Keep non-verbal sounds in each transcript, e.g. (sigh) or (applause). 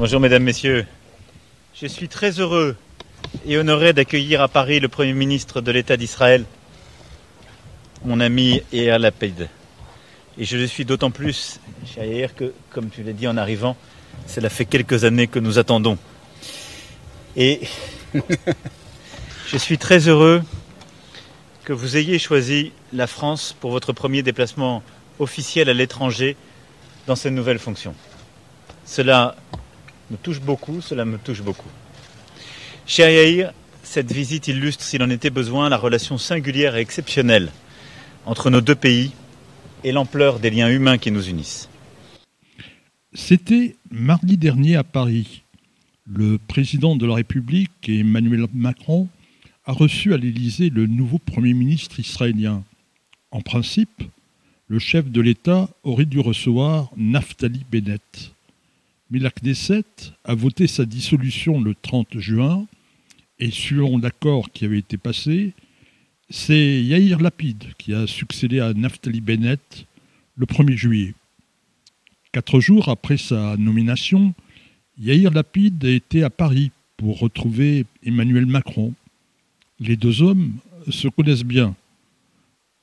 Bonjour mesdames, messieurs. Je suis très heureux et honoré d'accueillir à Paris le Premier ministre de l'État d'Israël, mon ami Yair Lapid. Et je le suis d'autant plus, Yair, que, comme tu l'as dit en arrivant, cela fait quelques années que nous attendons. Et (laughs) je suis très heureux que vous ayez choisi la France pour votre premier déplacement officiel à l'étranger dans cette nouvelle fonction. Cela me touche beaucoup, cela me touche beaucoup. Cher Yair, cette visite illustre, s'il en était besoin, la relation singulière et exceptionnelle entre nos deux pays et l'ampleur des liens humains qui nous unissent. C'était mardi dernier à Paris. Le président de la République, Emmanuel Macron, a reçu à l'Élysée le nouveau Premier ministre israélien. En principe, le chef de l'État aurait dû recevoir Naftali Bennett. Mais la Knesset a voté sa dissolution le 30 juin, et selon l'accord qui avait été passé, c'est Yair Lapid qui a succédé à Naftali Bennett le 1er juillet. Quatre jours après sa nomination, Yair Lapid été à Paris pour retrouver Emmanuel Macron. Les deux hommes se connaissent bien.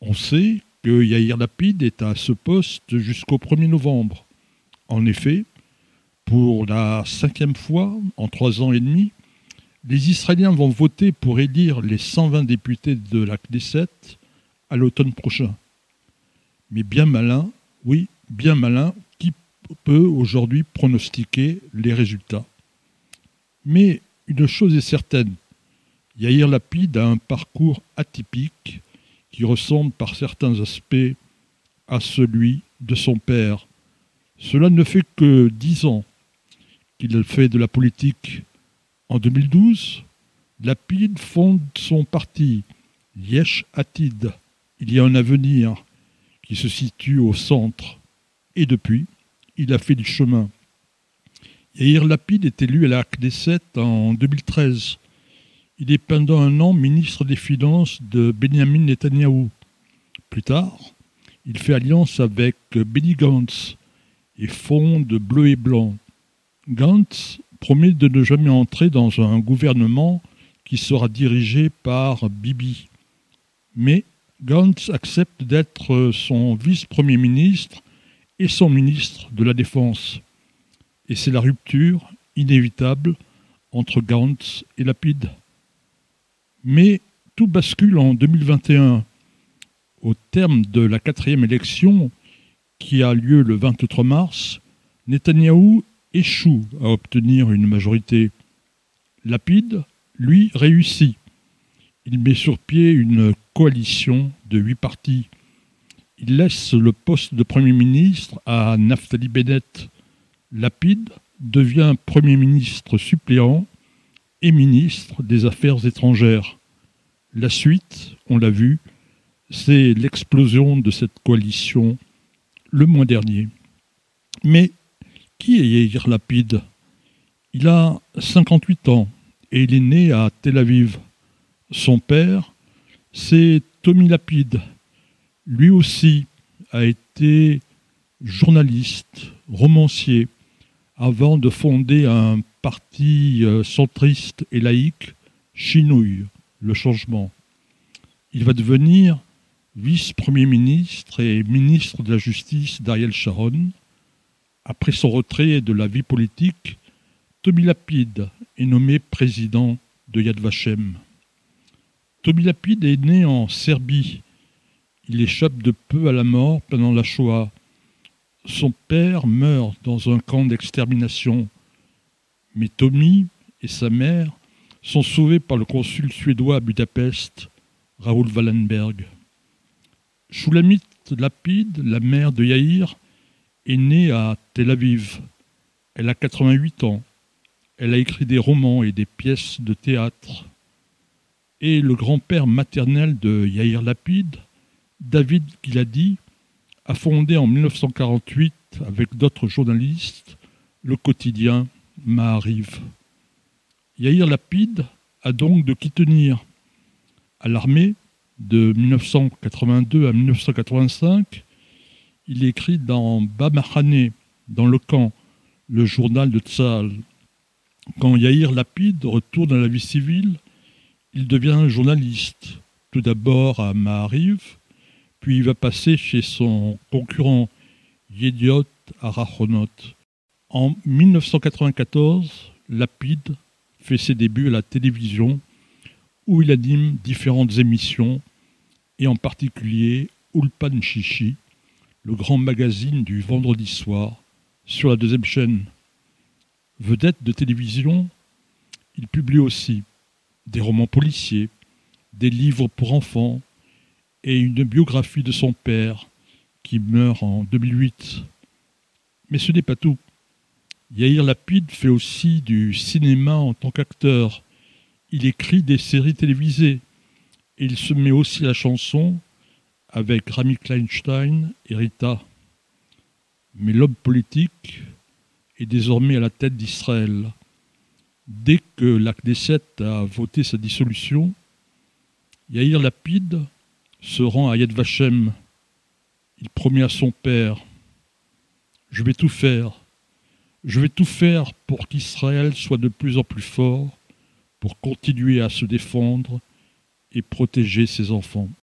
On sait que Yair Lapid est à ce poste jusqu'au 1er novembre. En effet, pour la cinquième fois en trois ans et demi, les Israéliens vont voter pour élire les 120 députés de la Knesset à l'automne prochain. Mais bien malin, oui, bien malin, qui peut aujourd'hui pronostiquer les résultats Mais une chose est certaine, Yair Lapid a un parcours atypique qui ressemble par certains aspects à celui de son père. Cela ne fait que dix ans qu'il fait de la politique. En 2012, Lapid fonde son parti, Yesh Atid. Il y a un avenir qui se situe au centre. Et depuis, il a fait du chemin. Yair Lapid est élu à la Knesset en 2013. Il est pendant un an ministre des Finances de Benjamin Netanyahu. Plus tard, il fait alliance avec Benny Gantz et fonde Bleu et Blanc. Gantz promet de ne jamais entrer dans un gouvernement qui sera dirigé par Bibi. Mais Gantz accepte d'être son vice-premier ministre et son ministre de la Défense. Et c'est la rupture inévitable entre Gantz et Lapide. Mais tout bascule en 2021. Au terme de la quatrième élection, qui a lieu le 23 mars, Netanyahou échoue à obtenir une majorité. Lapide, lui, réussit. Il met sur pied une coalition de huit partis. Il laisse le poste de Premier ministre à Naftali Bennett. Lapide devient Premier ministre suppléant et ministre des Affaires étrangères. La suite, on l'a vu, c'est l'explosion de cette coalition le mois dernier. Mais qui est Yair Lapid? Il a 58 ans et il est né à Tel Aviv. Son père, c'est Tommy Lapid. Lui aussi a été journaliste, romancier, avant de fonder un parti euh, centriste et laïque, Chinouille le changement. Il va devenir vice-premier ministre et ministre de la Justice d'Ariel Sharon. Après son retrait de la vie politique, Toby Lapide est nommé président de Yad Vashem. Toby Lapide est né en Serbie. Il échappe de peu à la mort pendant la Shoah. Son père meurt dans un camp d'extermination. Mais Tommy et sa mère sont sauvés par le consul suédois à Budapest, Raoul Wallenberg. Shulamit Lapide, la mère de Yair, est née à Tel Aviv. Elle a 88 ans. Elle a écrit des romans et des pièces de théâtre. Et le grand-père maternel de Yair Lapide, David Giladi, a fondé en 1948, avec d'autres journalistes, le quotidien Maariv. Yair Lapide a donc de qui tenir. À l'armée, de 1982 à 1985, il écrit dans Bamahane, dans le camp, le journal de Tzal. Quand Yair Lapid retourne à la vie civile, il devient journaliste, tout d'abord à Maariv, puis il va passer chez son concurrent Yediot Arachonot. En 1994, Lapid fait ses débuts à la télévision où il anime différentes émissions et en particulier Ulpan Chichi, le grand magazine du vendredi soir sur la deuxième chaîne. Vedette de télévision, il publie aussi des romans policiers, des livres pour enfants et une biographie de son père qui meurt en 2008. Mais ce n'est pas tout. Yair Lapid fait aussi du cinéma en tant qu'acteur. Il écrit des séries télévisées. Et il se met aussi la chanson avec Rami Kleinstein et Rita. Mais l'homme politique est désormais à la tête d'Israël. Dès que la Knesset a voté sa dissolution, Yair Lapid se rend à Yad Vashem. Il promet à son père Je vais tout faire je vais tout faire pour qu'Israël soit de plus en plus fort, pour continuer à se défendre et protéger ses enfants.